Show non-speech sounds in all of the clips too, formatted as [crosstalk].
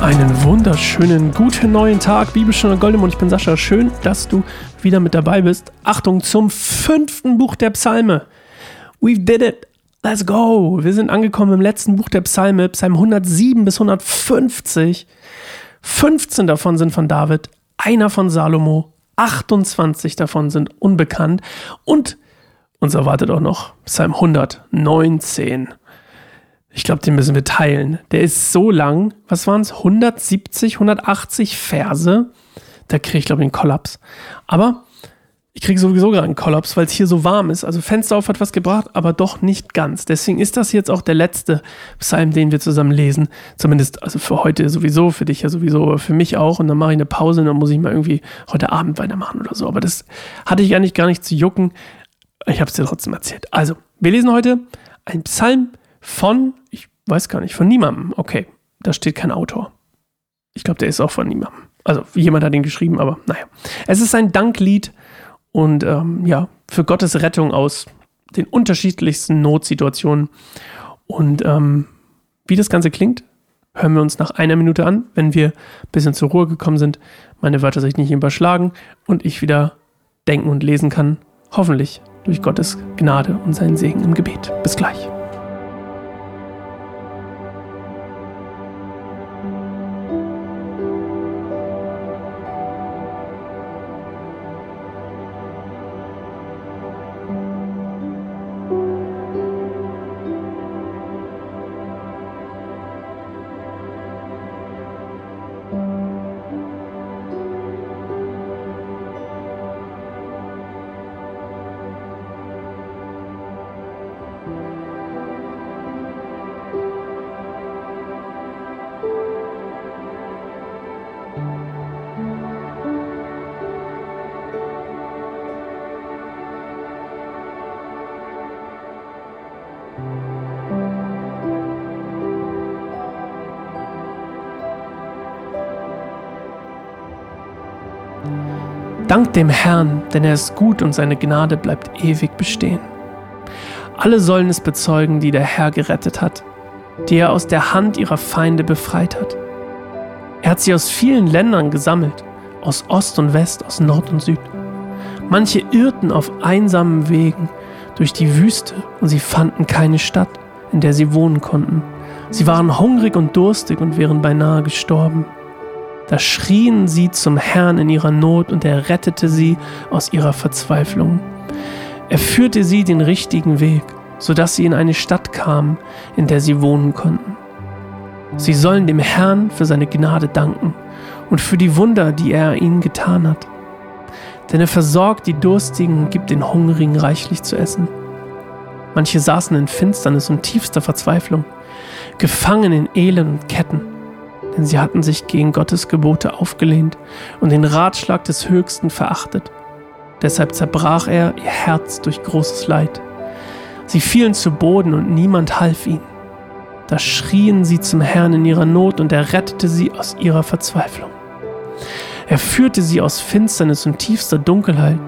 Einen wunderschönen guten neuen Tag, Bibelstunde Goldemund. Ich bin Sascha. Schön, dass du wieder mit dabei bist. Achtung zum fünften Buch der Psalme. We did it. Let's go. Wir sind angekommen im letzten Buch der Psalme, Psalm 107 bis 150. 15 davon sind von David, einer von Salomo, 28 davon sind unbekannt und uns erwartet auch noch Psalm 119. Ich glaube, den müssen wir teilen. Der ist so lang. Was waren es? 170, 180 Verse. Da kriege ich, glaube ich, einen Kollaps. Aber ich kriege sowieso gerade einen Kollaps, weil es hier so warm ist. Also Fenster auf hat was gebracht, aber doch nicht ganz. Deswegen ist das jetzt auch der letzte Psalm, den wir zusammen lesen. Zumindest also für heute sowieso, für dich ja sowieso, aber für mich auch. Und dann mache ich eine Pause und dann muss ich mal irgendwie heute Abend weitermachen oder so. Aber das hatte ich eigentlich gar nicht zu jucken. Ich habe es dir trotzdem erzählt. Also, wir lesen heute einen Psalm von, ich weiß gar nicht, von niemandem. Okay, da steht kein Autor. Ich glaube, der ist auch von niemandem. Also jemand hat ihn geschrieben, aber naja. Es ist ein Danklied und ähm, ja, für Gottes Rettung aus den unterschiedlichsten Notsituationen. Und ähm, wie das Ganze klingt, hören wir uns nach einer Minute an, wenn wir ein bisschen zur Ruhe gekommen sind, meine Wörter sich nicht überschlagen und ich wieder denken und lesen kann. Hoffentlich durch Gottes Gnade und seinen Segen im Gebet. Bis gleich. Dank dem Herrn, denn er ist gut und seine Gnade bleibt ewig bestehen. Alle sollen es bezeugen, die der Herr gerettet hat, die er aus der Hand ihrer Feinde befreit hat. Er hat sie aus vielen Ländern gesammelt, aus Ost und West, aus Nord und Süd. Manche irrten auf einsamen Wegen durch die Wüste und sie fanden keine Stadt, in der sie wohnen konnten. Sie waren hungrig und durstig und wären beinahe gestorben. Da schrien sie zum Herrn in ihrer Not und er rettete sie aus ihrer Verzweiflung. Er führte sie den richtigen Weg, sodass sie in eine Stadt kamen, in der sie wohnen konnten. Sie sollen dem Herrn für seine Gnade danken und für die Wunder, die er ihnen getan hat. Denn er versorgt die Durstigen und gibt den Hungrigen reichlich zu essen. Manche saßen in Finsternis und tiefster Verzweiflung, gefangen in Elend und Ketten denn sie hatten sich gegen Gottes Gebote aufgelehnt und den Ratschlag des Höchsten verachtet. Deshalb zerbrach er ihr Herz durch großes Leid. Sie fielen zu Boden und niemand half ihnen. Da schrien sie zum Herrn in ihrer Not und er rettete sie aus ihrer Verzweiflung. Er führte sie aus Finsternis und tiefster Dunkelheit.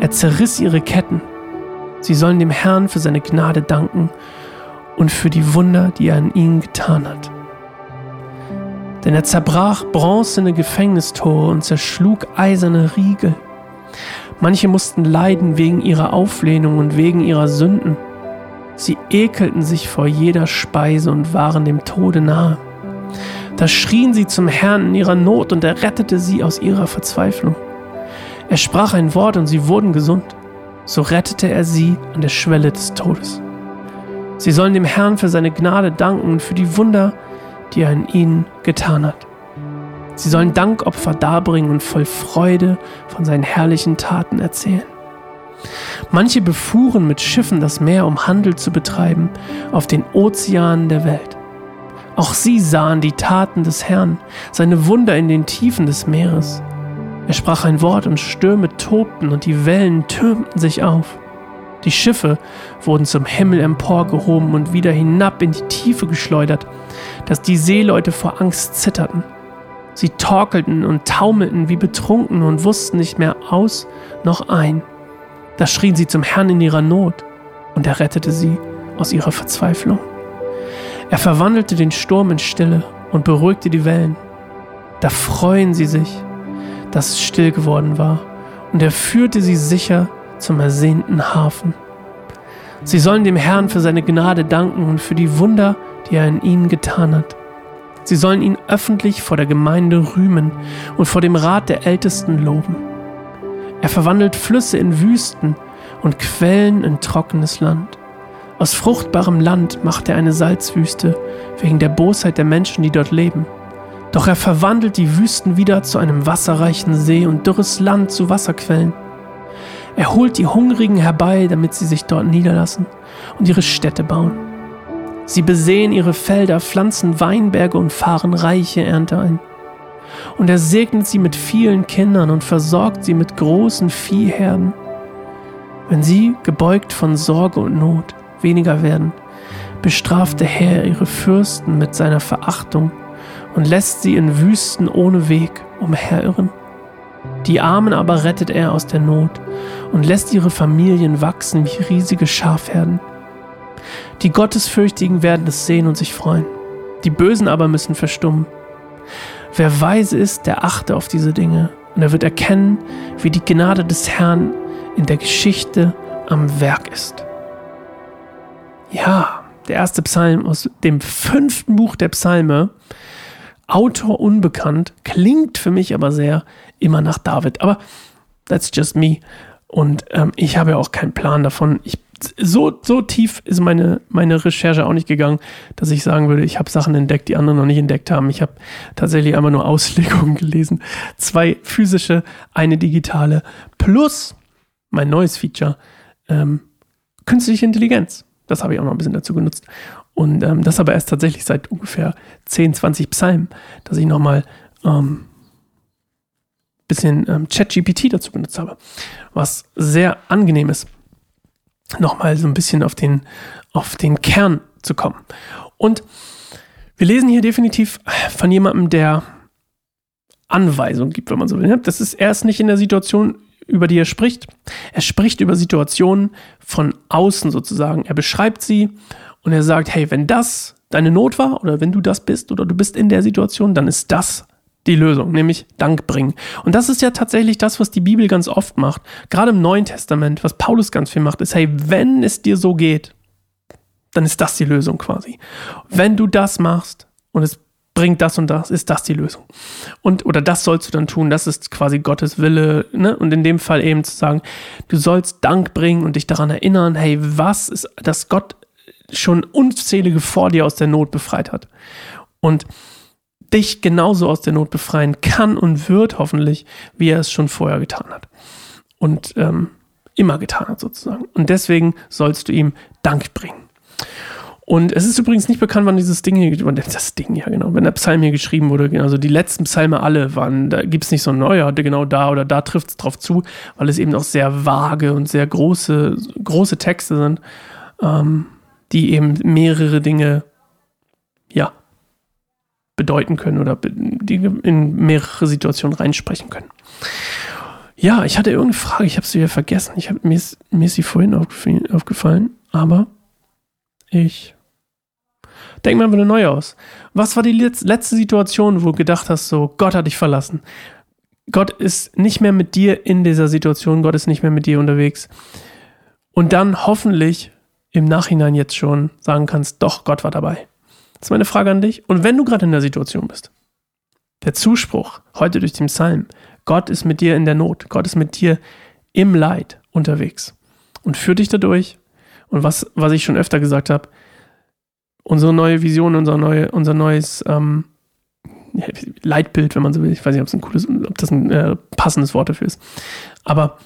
Er zerriss ihre Ketten. Sie sollen dem Herrn für seine Gnade danken und für die Wunder, die er an ihnen getan hat denn er zerbrach bronzene Gefängnistore und zerschlug eiserne Riegel. Manche mussten leiden wegen ihrer Auflehnung und wegen ihrer Sünden. Sie ekelten sich vor jeder Speise und waren dem Tode nahe. Da schrien sie zum Herrn in ihrer Not und er rettete sie aus ihrer Verzweiflung. Er sprach ein Wort und sie wurden gesund. So rettete er sie an der Schwelle des Todes. Sie sollen dem Herrn für seine Gnade danken und für die Wunder, die er in ihnen getan hat. Sie sollen Dankopfer darbringen und voll Freude von seinen herrlichen Taten erzählen. Manche befuhren mit Schiffen das Meer, um Handel zu betreiben auf den Ozeanen der Welt. Auch sie sahen die Taten des Herrn, seine Wunder in den Tiefen des Meeres. Er sprach ein Wort und Stürme tobten und die Wellen türmten sich auf. Die Schiffe wurden zum Himmel emporgehoben und wieder hinab in die Tiefe geschleudert, dass die Seeleute vor Angst zitterten. Sie torkelten und taumelten wie betrunken und wussten nicht mehr aus noch ein. Da schrien sie zum Herrn in ihrer Not, und er rettete sie aus ihrer Verzweiflung. Er verwandelte den Sturm in Stille und beruhigte die Wellen. Da freuen sie sich, dass es still geworden war, und er führte sie sicher zum ersehnten Hafen. Sie sollen dem Herrn für seine Gnade danken und für die Wunder, die er in ihnen getan hat. Sie sollen ihn öffentlich vor der Gemeinde rühmen und vor dem Rat der Ältesten loben. Er verwandelt Flüsse in Wüsten und Quellen in trockenes Land. Aus fruchtbarem Land macht er eine Salzwüste wegen der Bosheit der Menschen, die dort leben. Doch er verwandelt die Wüsten wieder zu einem wasserreichen See und dürres Land zu Wasserquellen. Er holt die Hungrigen herbei, damit sie sich dort niederlassen und ihre Städte bauen. Sie besehen ihre Felder, pflanzen Weinberge und fahren reiche Ernte ein. Und er segnet sie mit vielen Kindern und versorgt sie mit großen Viehherden. Wenn sie, gebeugt von Sorge und Not, weniger werden, bestraft der Herr ihre Fürsten mit seiner Verachtung und lässt sie in Wüsten ohne Weg umherirren. Die Armen aber rettet er aus der Not und lässt ihre Familien wachsen wie riesige Schafherden. Die Gottesfürchtigen werden es sehen und sich freuen. Die Bösen aber müssen verstummen. Wer weise ist, der achte auf diese Dinge und er wird erkennen, wie die Gnade des Herrn in der Geschichte am Werk ist. Ja, der erste Psalm aus dem fünften Buch der Psalme Autor unbekannt, klingt für mich aber sehr immer nach David. Aber that's just me. Und ähm, ich habe ja auch keinen Plan davon. Ich, so, so tief ist meine, meine Recherche auch nicht gegangen, dass ich sagen würde, ich habe Sachen entdeckt, die andere noch nicht entdeckt haben. Ich habe tatsächlich einfach nur [laughs] Auslegungen gelesen. Zwei physische, eine digitale. Plus mein neues Feature, ähm, künstliche Intelligenz. Das habe ich auch noch ein bisschen dazu genutzt. Und ähm, das aber erst tatsächlich seit ungefähr 10, 20 Psalmen, dass ich nochmal ähm, bisschen ähm, ChatGPT dazu benutzt habe. Was sehr angenehm ist, nochmal so ein bisschen auf den, auf den Kern zu kommen. Und wir lesen hier definitiv von jemandem, der Anweisungen gibt, wenn man so will. Das ist erst nicht in der Situation, über die er spricht. Er spricht über Situationen von außen sozusagen. Er beschreibt sie und er sagt, hey, wenn das deine Not war oder wenn du das bist oder du bist in der Situation, dann ist das die Lösung, nämlich Dank bringen. Und das ist ja tatsächlich das, was die Bibel ganz oft macht. Gerade im Neuen Testament, was Paulus ganz viel macht, ist, hey, wenn es dir so geht, dann ist das die Lösung quasi. Wenn du das machst und es bringt das und das, ist das die Lösung. Und, oder das sollst du dann tun, das ist quasi Gottes Wille, ne? Und in dem Fall eben zu sagen, du sollst Dank bringen und dich daran erinnern, hey, was ist, dass Gott schon unzählige vor dir aus der Not befreit hat. Und dich genauso aus der Not befreien kann und wird hoffentlich, wie er es schon vorher getan hat. Und ähm, immer getan hat sozusagen. Und deswegen sollst du ihm Dank bringen. Und es ist übrigens nicht bekannt, wann dieses Ding hier, das Ding, ja genau, wenn der Psalm hier geschrieben wurde, also die letzten Psalme alle waren, da gibt es nicht so ein neuer, genau da oder da trifft es drauf zu, weil es eben auch sehr vage und sehr große, große Texte sind. Ähm, die eben mehrere Dinge, ja, bedeuten können oder die in mehrere Situationen reinsprechen können. Ja, ich hatte irgendeine Frage, ich habe sie ja vergessen. Ich hab, mir, ist, mir ist sie vorhin aufgefallen, aber ich denke mal wieder neu aus. Was war die letzte Situation, wo du gedacht hast, so Gott hat dich verlassen? Gott ist nicht mehr mit dir in dieser Situation, Gott ist nicht mehr mit dir unterwegs. Und dann hoffentlich im Nachhinein jetzt schon sagen kannst, doch, Gott war dabei. Das ist meine Frage an dich. Und wenn du gerade in der Situation bist, der Zuspruch heute durch den Psalm, Gott ist mit dir in der Not, Gott ist mit dir im Leid unterwegs und führt dich dadurch. Und was, was ich schon öfter gesagt habe, unsere neue Vision, unser, neue, unser neues ähm, Leitbild, wenn man so will, ich weiß nicht, ob, ein cooles, ob das ein äh, passendes Wort dafür ist, aber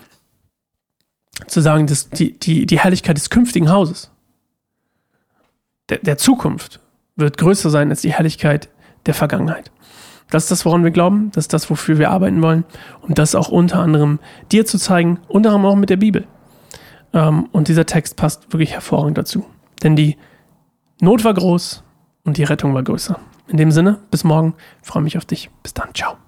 zu sagen, dass die, die, die Herrlichkeit des künftigen Hauses, der, der Zukunft, wird größer sein als die Herrlichkeit der Vergangenheit. Das ist das, woran wir glauben, das ist das, wofür wir arbeiten wollen, um das auch unter anderem dir zu zeigen, unter anderem auch mit der Bibel. Ähm, und dieser Text passt wirklich hervorragend dazu. Denn die Not war groß und die Rettung war größer. In dem Sinne, bis morgen, freue mich auf dich. Bis dann, ciao.